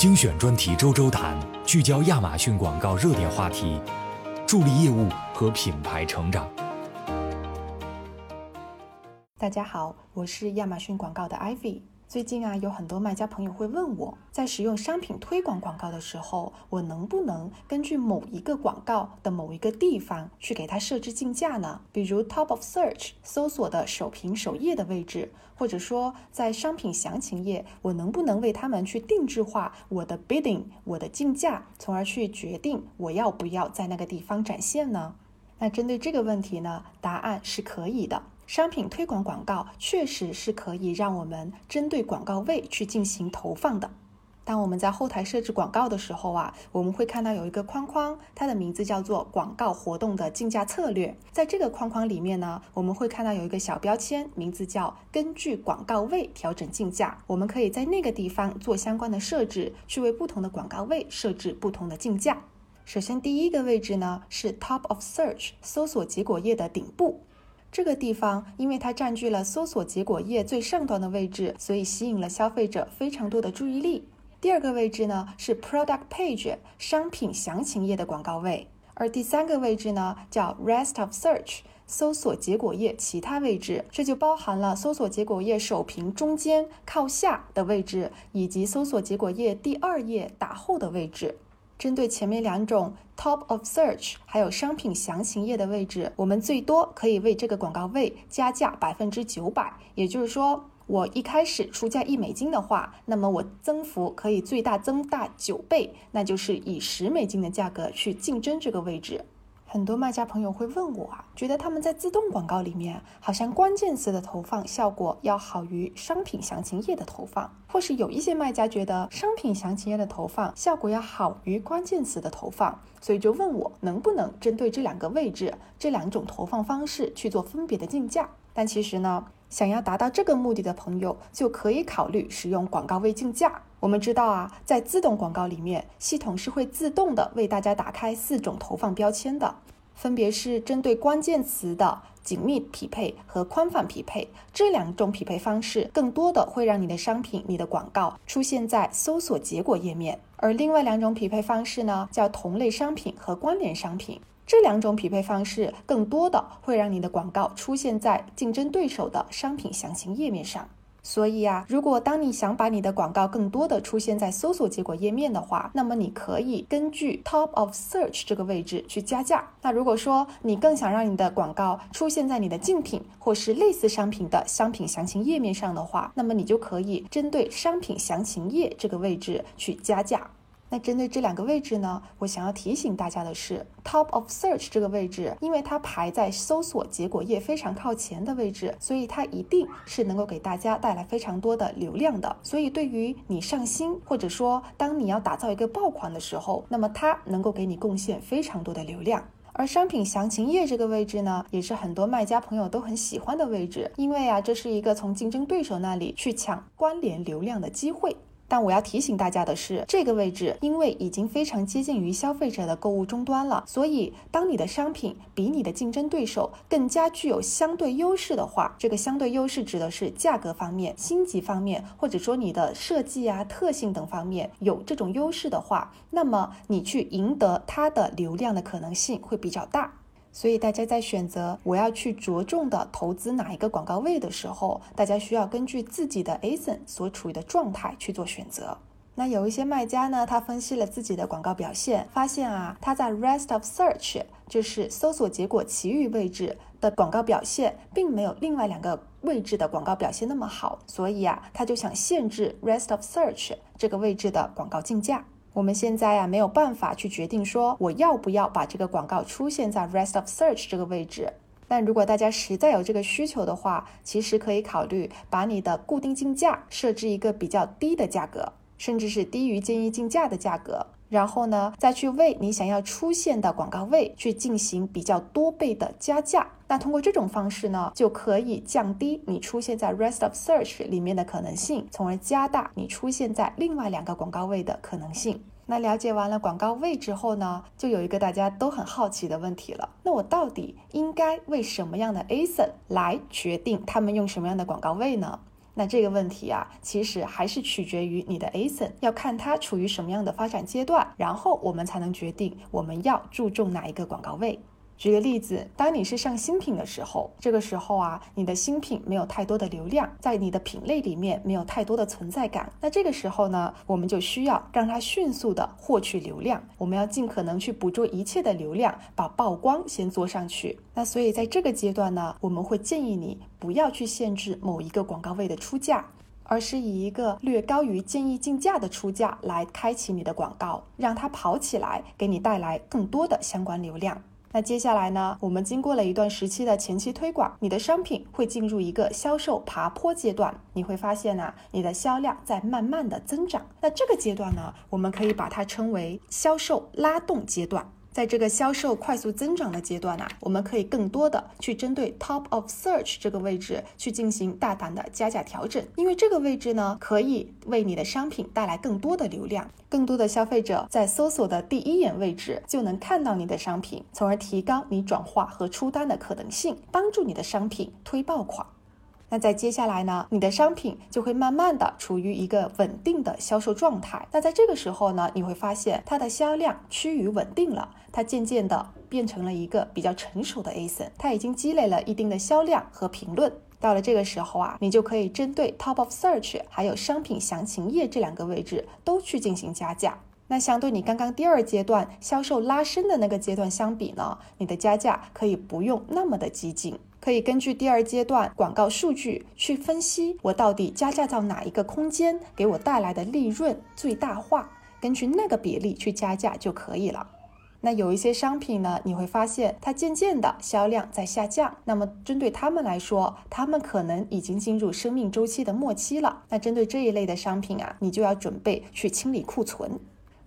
精选专题周周谈，聚焦亚马逊广告热点话题，助力业务和品牌成长。大家好，我是亚马逊广告的 Ivy。最近啊，有很多卖家朋友会问我，在使用商品推广广告的时候，我能不能根据某一个广告的某一个地方去给它设置竞价呢？比如 Top of Search 搜索的首屏首页的位置，或者说在商品详情页，我能不能为他们去定制化我的 bidding 我的竞价，从而去决定我要不要在那个地方展现呢？那针对这个问题呢，答案是可以的。商品推广广告确实是可以让我们针对广告位去进行投放的。当我们在后台设置广告的时候啊，我们会看到有一个框框，它的名字叫做“广告活动的竞价策略”。在这个框框里面呢，我们会看到有一个小标签，名字叫“根据广告位调整竞价”。我们可以在那个地方做相关的设置，去为不同的广告位设置不同的竞价。首先，第一个位置呢是 Top of Search 搜索结果页的顶部。这个地方，因为它占据了搜索结果页最上端的位置，所以吸引了消费者非常多的注意力。第二个位置呢是 Product Page 商品详情页的广告位，而第三个位置呢叫 Rest of Search 搜索结果页其他位置，这就包含了搜索结果页首屏中间靠下的位置，以及搜索结果页第二页打后的位置。针对前面两种 top of search 还有商品详情页的位置，我们最多可以为这个广告位加价百分之九百。也就是说，我一开始出价一美金的话，那么我增幅可以最大增大九倍，那就是以十美金的价格去竞争这个位置。很多卖家朋友会问我啊，觉得他们在自动广告里面好像关键词的投放效果要好于商品详情页的投放，或是有一些卖家觉得商品详情页的投放效果要好于关键词的投放，所以就问我能不能针对这两个位置、这两种投放方式去做分别的竞价。但其实呢，想要达到这个目的的朋友就可以考虑使用广告位竞价。我们知道啊，在自动广告里面，系统是会自动的为大家打开四种投放标签的，分别是针对关键词的紧密匹配和宽泛匹配这两种匹配方式，更多的会让你的商品、你的广告出现在搜索结果页面；而另外两种匹配方式呢，叫同类商品和关联商品。这两种匹配方式，更多的会让你的广告出现在竞争对手的商品详情页面上。所以啊，如果当你想把你的广告更多的出现在搜索结果页面的话，那么你可以根据 Top of Search 这个位置去加价。那如果说你更想让你的广告出现在你的竞品或是类似商品的商品详情页面上的话，那么你就可以针对商品详情页这个位置去加价。那针对这两个位置呢，我想要提醒大家的是，Top of Search 这个位置，因为它排在搜索结果页非常靠前的位置，所以它一定是能够给大家带来非常多的流量的。所以对于你上新，或者说当你要打造一个爆款的时候，那么它能够给你贡献非常多的流量。而商品详情页这个位置呢，也是很多卖家朋友都很喜欢的位置，因为啊，这是一个从竞争对手那里去抢关联流量的机会。但我要提醒大家的是，这个位置因为已经非常接近于消费者的购物终端了，所以当你的商品比你的竞争对手更加具有相对优势的话，这个相对优势指的是价格方面、星级方面，或者说你的设计啊、特性等方面有这种优势的话，那么你去赢得它的流量的可能性会比较大。所以大家在选择我要去着重的投资哪一个广告位的时候，大家需要根据自己的 ASIN 所处于的状态去做选择。那有一些卖家呢，他分析了自己的广告表现，发现啊，他在 Rest of Search 就是搜索结果其余位置的广告表现，并没有另外两个位置的广告表现那么好，所以啊，他就想限制 Rest of Search 这个位置的广告竞价。我们现在呀没有办法去决定说我要不要把这个广告出现在 Rest of Search 这个位置。但如果大家实在有这个需求的话，其实可以考虑把你的固定竞价设置一个比较低的价格，甚至是低于建议竞价的价格。然后呢，再去为你想要出现的广告位去进行比较多倍的加价。那通过这种方式呢，就可以降低你出现在 Rest of Search 里面的可能性，从而加大你出现在另外两个广告位的可能性。那了解完了广告位之后呢，就有一个大家都很好奇的问题了：那我到底应该为什么样的 ASIN 来决定他们用什么样的广告位呢？那这个问题啊，其实还是取决于你的 ASIN，要看它处于什么样的发展阶段，然后我们才能决定我们要注重哪一个广告位。举个例子，当你是上新品的时候，这个时候啊，你的新品没有太多的流量，在你的品类里面没有太多的存在感。那这个时候呢，我们就需要让它迅速的获取流量，我们要尽可能去捕捉一切的流量，把曝光先做上去。那所以在这个阶段呢，我们会建议你不要去限制某一个广告位的出价，而是以一个略高于建议竞价的出价来开启你的广告，让它跑起来，给你带来更多的相关流量。那接下来呢？我们经过了一段时期的前期推广，你的商品会进入一个销售爬坡阶段。你会发现呢，你的销量在慢慢的增长。那这个阶段呢，我们可以把它称为销售拉动阶段。在这个销售快速增长的阶段呢，我们可以更多的去针对 top of search 这个位置去进行大胆的加价调整，因为这个位置呢，可以为你的商品带来更多的流量，更多的消费者在搜索的第一眼位置就能看到你的商品，从而提高你转化和出单的可能性，帮助你的商品推爆款。那在接下来呢，你的商品就会慢慢的处于一个稳定的销售状态。那在这个时候呢，你会发现它的销量趋于稳定了，它渐渐的变成了一个比较成熟的 ASIN，它已经积累了一定的销量和评论。到了这个时候啊，你就可以针对 Top of Search 还有商品详情页这两个位置都去进行加价。那相对你刚刚第二阶段销售拉升的那个阶段相比呢，你的加价可以不用那么的激进。可以根据第二阶段广告数据去分析，我到底加价到哪一个空间，给我带来的利润最大化，根据那个比例去加价就可以了。那有一些商品呢，你会发现它渐渐的销量在下降，那么针对他们来说，他们可能已经进入生命周期的末期了。那针对这一类的商品啊，你就要准备去清理库存。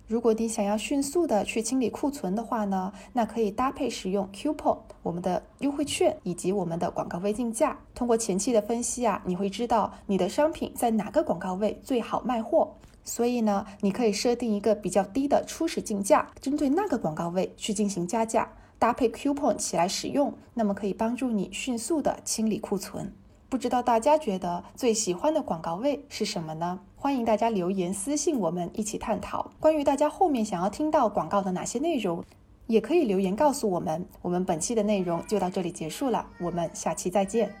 如果你想要迅速的去清理库存的话呢，那可以搭配使用 coupon 我们的优惠券以及我们的广告位竞价。通过前期的分析啊，你会知道你的商品在哪个广告位最好卖货。所以呢，你可以设定一个比较低的初始竞价，针对那个广告位去进行加价，搭配 coupon 起来使用，那么可以帮助你迅速的清理库存。不知道大家觉得最喜欢的广告位是什么呢？欢迎大家留言私信我们一起探讨。关于大家后面想要听到广告的哪些内容，也可以留言告诉我们。我们本期的内容就到这里结束了，我们下期再见。